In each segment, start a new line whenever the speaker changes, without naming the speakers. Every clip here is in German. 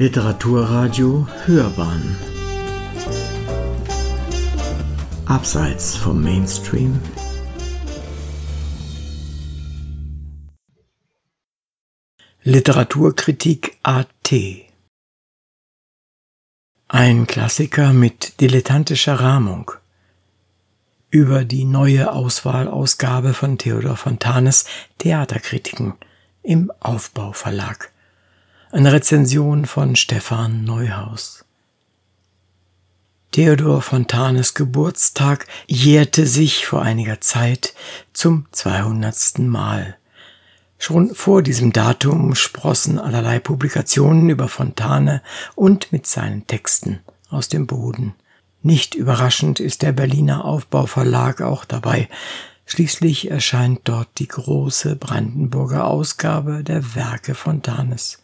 Literaturradio Hörbahn. Abseits vom Mainstream. Literaturkritik AT Ein Klassiker mit dilettantischer Rahmung. Über die neue Auswahlausgabe von Theodor Fontanes Theaterkritiken im Aufbau Verlag eine Rezension von Stefan Neuhaus. Theodor Fontanes Geburtstag jährte sich vor einiger Zeit zum 200. Mal. Schon vor diesem Datum sprossen allerlei Publikationen über Fontane und mit seinen Texten aus dem Boden. Nicht überraschend ist der Berliner Aufbauverlag auch dabei. Schließlich erscheint dort die große Brandenburger Ausgabe der Werke Fontanes.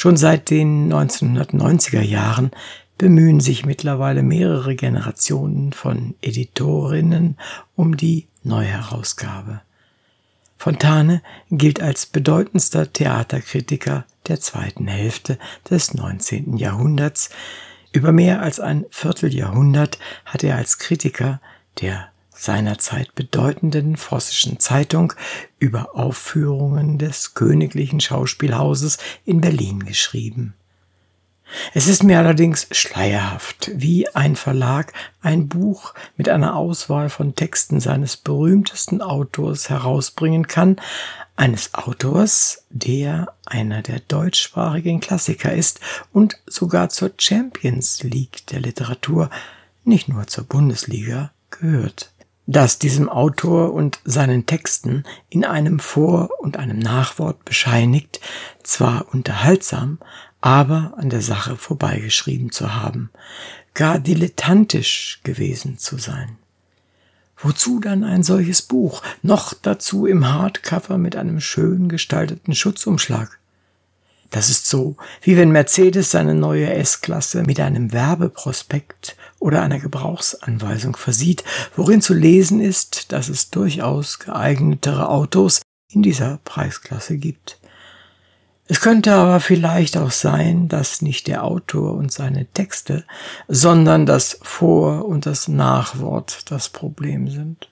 Schon seit den 1990er Jahren bemühen sich mittlerweile mehrere Generationen von Editorinnen um die Neuherausgabe. Fontane gilt als bedeutendster Theaterkritiker der zweiten Hälfte des 19. Jahrhunderts. Über mehr als ein Vierteljahrhundert hat er als Kritiker der seinerzeit bedeutenden Vossischen Zeitung über Aufführungen des Königlichen Schauspielhauses in Berlin geschrieben. Es ist mir allerdings schleierhaft, wie ein Verlag ein Buch mit einer Auswahl von Texten seines berühmtesten Autors herausbringen kann, eines Autors, der einer der deutschsprachigen Klassiker ist und sogar zur Champions League der Literatur, nicht nur zur Bundesliga, gehört das diesem Autor und seinen Texten in einem Vor- und einem Nachwort bescheinigt, zwar unterhaltsam, aber an der Sache vorbeigeschrieben zu haben, gar dilettantisch gewesen zu sein. Wozu dann ein solches Buch, noch dazu im Hardcover mit einem schön gestalteten Schutzumschlag? Das ist so, wie wenn Mercedes seine neue S-Klasse mit einem Werbeprospekt oder einer Gebrauchsanweisung versieht, worin zu lesen ist, dass es durchaus geeignetere Autos in dieser Preisklasse gibt. Es könnte aber vielleicht auch sein, dass nicht der Autor und seine Texte, sondern das Vor- und das Nachwort das Problem sind.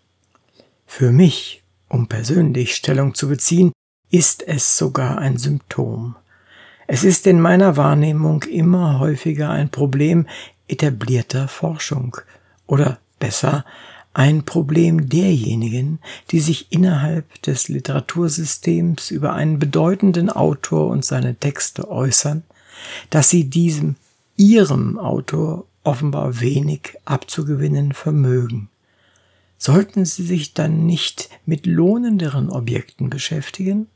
Für mich, um persönlich Stellung zu beziehen, ist es sogar ein Symptom. Es ist in meiner Wahrnehmung immer häufiger ein Problem etablierter Forschung oder besser ein Problem derjenigen, die sich innerhalb des Literatursystems über einen bedeutenden Autor und seine Texte äußern, dass sie diesem ihrem Autor offenbar wenig abzugewinnen vermögen. Sollten sie sich dann nicht mit lohnenderen Objekten beschäftigen?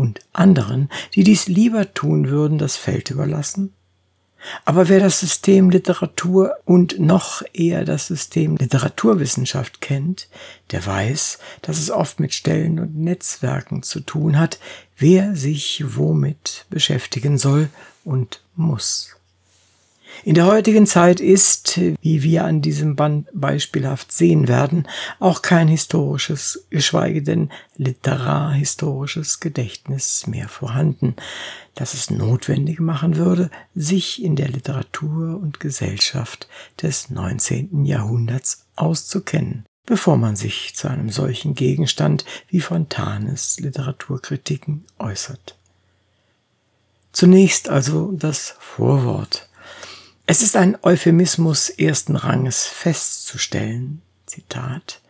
Und anderen, die dies lieber tun würden, das Feld überlassen? Aber wer das System Literatur und noch eher das System Literaturwissenschaft kennt, der weiß, dass es oft mit Stellen und Netzwerken zu tun hat, wer sich womit beschäftigen soll und muss. In der heutigen Zeit ist, wie wir an diesem Band beispielhaft sehen werden, auch kein historisches, geschweige denn literarhistorisches Gedächtnis mehr vorhanden, das es notwendig machen würde, sich in der Literatur und Gesellschaft des 19. Jahrhunderts auszukennen, bevor man sich zu einem solchen Gegenstand wie Fontanes Literaturkritiken äußert. Zunächst also das Vorwort. Es ist ein Euphemismus ersten Ranges festzustellen, Zitat,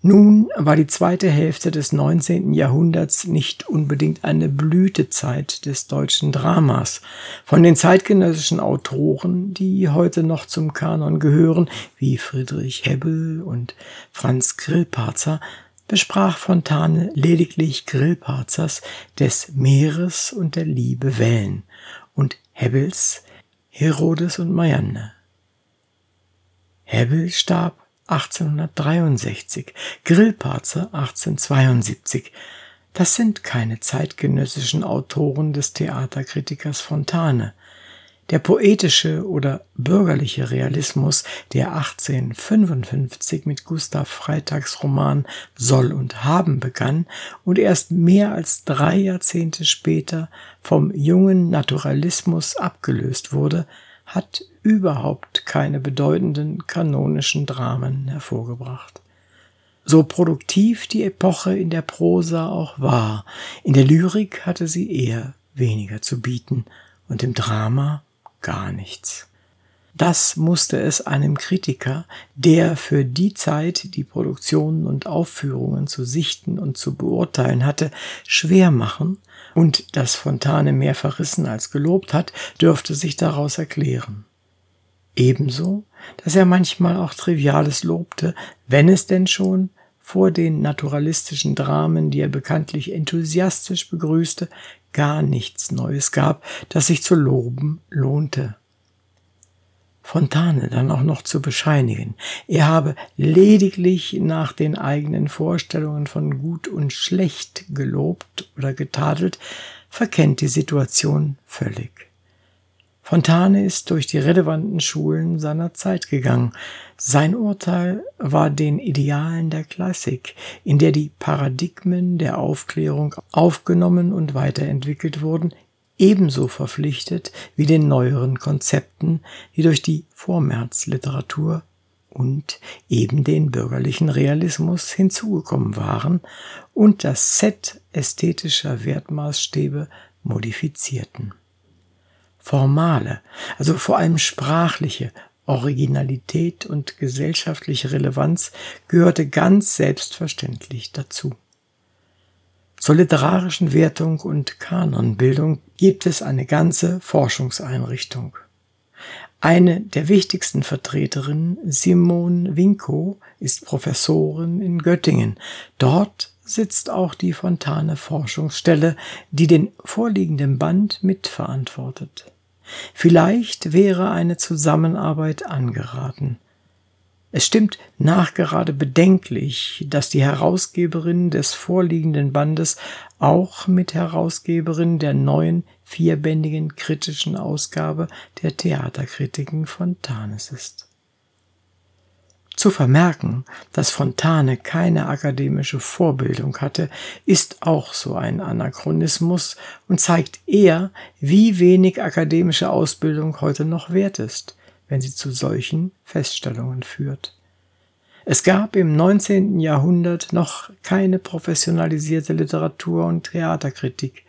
nun war die zweite Hälfte des 19. Jahrhunderts nicht unbedingt eine Blütezeit des deutschen Dramas. Von den zeitgenössischen Autoren, die heute noch zum Kanon gehören, wie Friedrich Hebbel und Franz Grillparzer, besprach Fontane lediglich Grillparzers des Meeres und der Liebe Wellen und Hebbels Herodes und Marianne. Hebbel starb 1863, Grillparzer 1872. Das sind keine zeitgenössischen Autoren des Theaterkritikers Fontane. Der poetische oder bürgerliche Realismus, der 1855 mit Gustav Freitags Roman Soll und Haben begann und erst mehr als drei Jahrzehnte später vom jungen Naturalismus abgelöst wurde, hat überhaupt keine bedeutenden kanonischen Dramen hervorgebracht. So produktiv die Epoche in der Prosa auch war, in der Lyrik hatte sie eher weniger zu bieten und im Drama gar nichts. Das musste es einem Kritiker, der für die Zeit die Produktionen und Aufführungen zu sichten und zu beurteilen hatte, schwer machen, und das Fontane mehr verrissen als gelobt hat, dürfte sich daraus erklären. Ebenso, dass er manchmal auch Triviales lobte, wenn es denn schon vor den naturalistischen Dramen, die er bekanntlich enthusiastisch begrüßte, gar nichts Neues gab, das sich zu loben lohnte. Fontane dann auch noch zu bescheinigen. Er habe lediglich nach den eigenen Vorstellungen von gut und schlecht gelobt oder getadelt, verkennt die Situation völlig. Fontane ist durch die relevanten Schulen seiner Zeit gegangen. Sein Urteil war den Idealen der Klassik, in der die Paradigmen der Aufklärung aufgenommen und weiterentwickelt wurden, ebenso verpflichtet wie den neueren Konzepten, die durch die Vormärzliteratur und eben den bürgerlichen Realismus hinzugekommen waren und das Set ästhetischer Wertmaßstäbe modifizierten formale, also vor allem sprachliche Originalität und gesellschaftliche Relevanz gehörte ganz selbstverständlich dazu. Zur literarischen Wertung und Kanonbildung gibt es eine ganze Forschungseinrichtung. Eine der wichtigsten Vertreterinnen, Simone Winkow, ist Professorin in Göttingen. Dort sitzt auch die Fontane Forschungsstelle, die den vorliegenden Band mitverantwortet. Vielleicht wäre eine Zusammenarbeit angeraten. Es stimmt nachgerade bedenklich, dass die Herausgeberin des vorliegenden Bandes auch mit Herausgeberin der neuen vierbändigen kritischen Ausgabe der Theaterkritiken Fontanes ist. Zu vermerken, dass Fontane keine akademische Vorbildung hatte, ist auch so ein Anachronismus und zeigt eher, wie wenig akademische Ausbildung heute noch wert ist, wenn sie zu solchen Feststellungen führt. Es gab im 19. Jahrhundert noch keine professionalisierte Literatur- und Theaterkritik,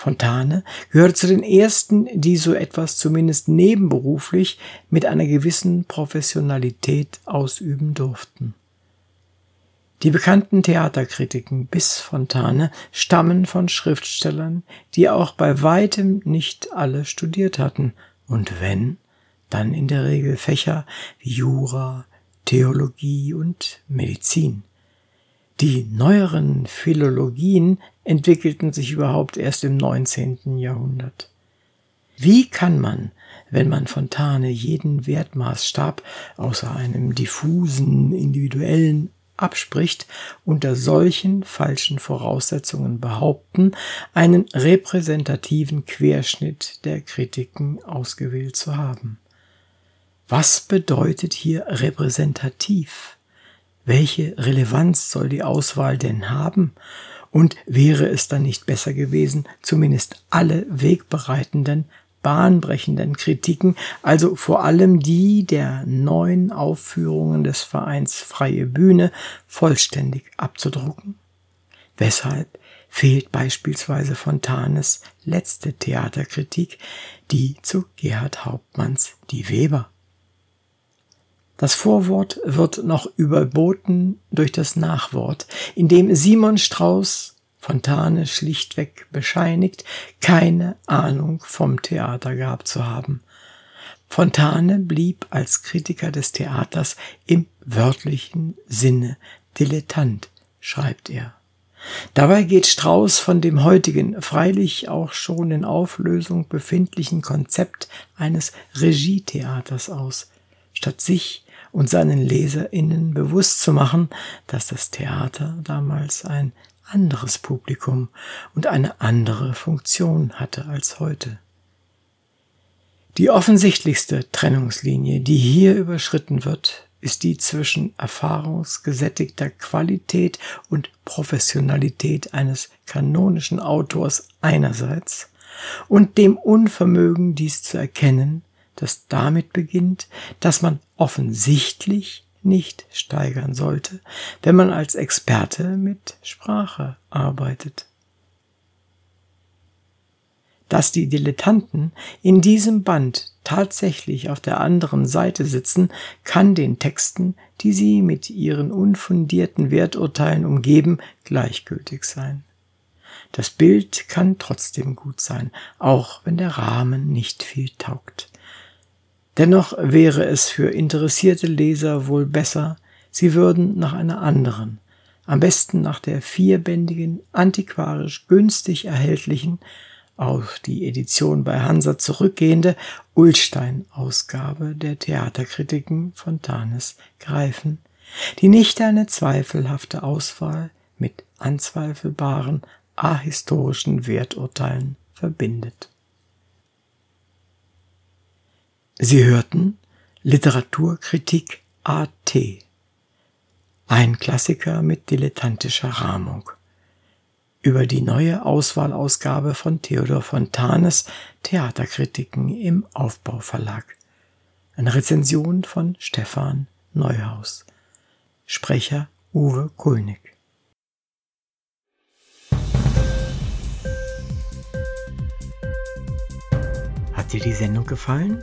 Fontane gehörte zu den ersten, die so etwas zumindest nebenberuflich mit einer gewissen Professionalität ausüben durften. Die bekannten Theaterkritiken bis Fontane stammen von Schriftstellern, die auch bei weitem nicht alle studiert hatten, und wenn, dann in der Regel Fächer wie Jura, Theologie und Medizin. Die neueren Philologien entwickelten sich überhaupt erst im 19. Jahrhundert. Wie kann man, wenn man Fontane jeden Wertmaßstab außer einem diffusen, individuellen abspricht, unter solchen falschen Voraussetzungen behaupten, einen repräsentativen Querschnitt der Kritiken ausgewählt zu haben. Was bedeutet hier repräsentativ? Welche Relevanz soll die Auswahl denn haben? Und wäre es dann nicht besser gewesen, zumindest alle wegbereitenden, bahnbrechenden Kritiken, also vor allem die der neuen Aufführungen des Vereins Freie Bühne, vollständig abzudrucken? Weshalb fehlt beispielsweise Fontanes letzte Theaterkritik, die zu Gerhard Hauptmanns Die Weber? Das Vorwort wird noch überboten durch das Nachwort, in dem Simon Strauß Fontane schlichtweg bescheinigt, keine Ahnung vom Theater gehabt zu haben. Fontane blieb als Kritiker des Theaters im wörtlichen Sinne Dilettant, schreibt er. Dabei geht Strauß von dem heutigen, freilich auch schon in Auflösung befindlichen Konzept eines Regietheaters aus, statt sich und seinen Leserinnen bewusst zu machen, dass das Theater damals ein anderes Publikum und eine andere Funktion hatte als heute. Die offensichtlichste Trennungslinie, die hier überschritten wird, ist die zwischen erfahrungsgesättigter Qualität und Professionalität eines kanonischen Autors einerseits und dem Unvermögen, dies zu erkennen, das damit beginnt, dass man offensichtlich nicht steigern sollte, wenn man als Experte mit Sprache arbeitet. Dass die Dilettanten in diesem Band tatsächlich auf der anderen Seite sitzen, kann den Texten, die sie mit ihren unfundierten Werturteilen umgeben, gleichgültig sein. Das Bild kann trotzdem gut sein, auch wenn der Rahmen nicht viel taugt. Dennoch wäre es für interessierte Leser wohl besser, sie würden nach einer anderen, am besten nach der vierbändigen, antiquarisch günstig erhältlichen, auf die Edition bei Hansa zurückgehende Ullstein-Ausgabe der Theaterkritiken Fontanes greifen, die nicht eine zweifelhafte Auswahl mit anzweifelbaren ahistorischen Werturteilen verbindet. Sie hörten Literaturkritik AT, ein Klassiker mit dilettantischer Rahmung über die neue Auswahlausgabe von Theodor Fontanes Theaterkritiken im Aufbauverlag. Eine Rezension von Stefan Neuhaus. Sprecher Uwe Kulnig. Hat dir die Sendung gefallen?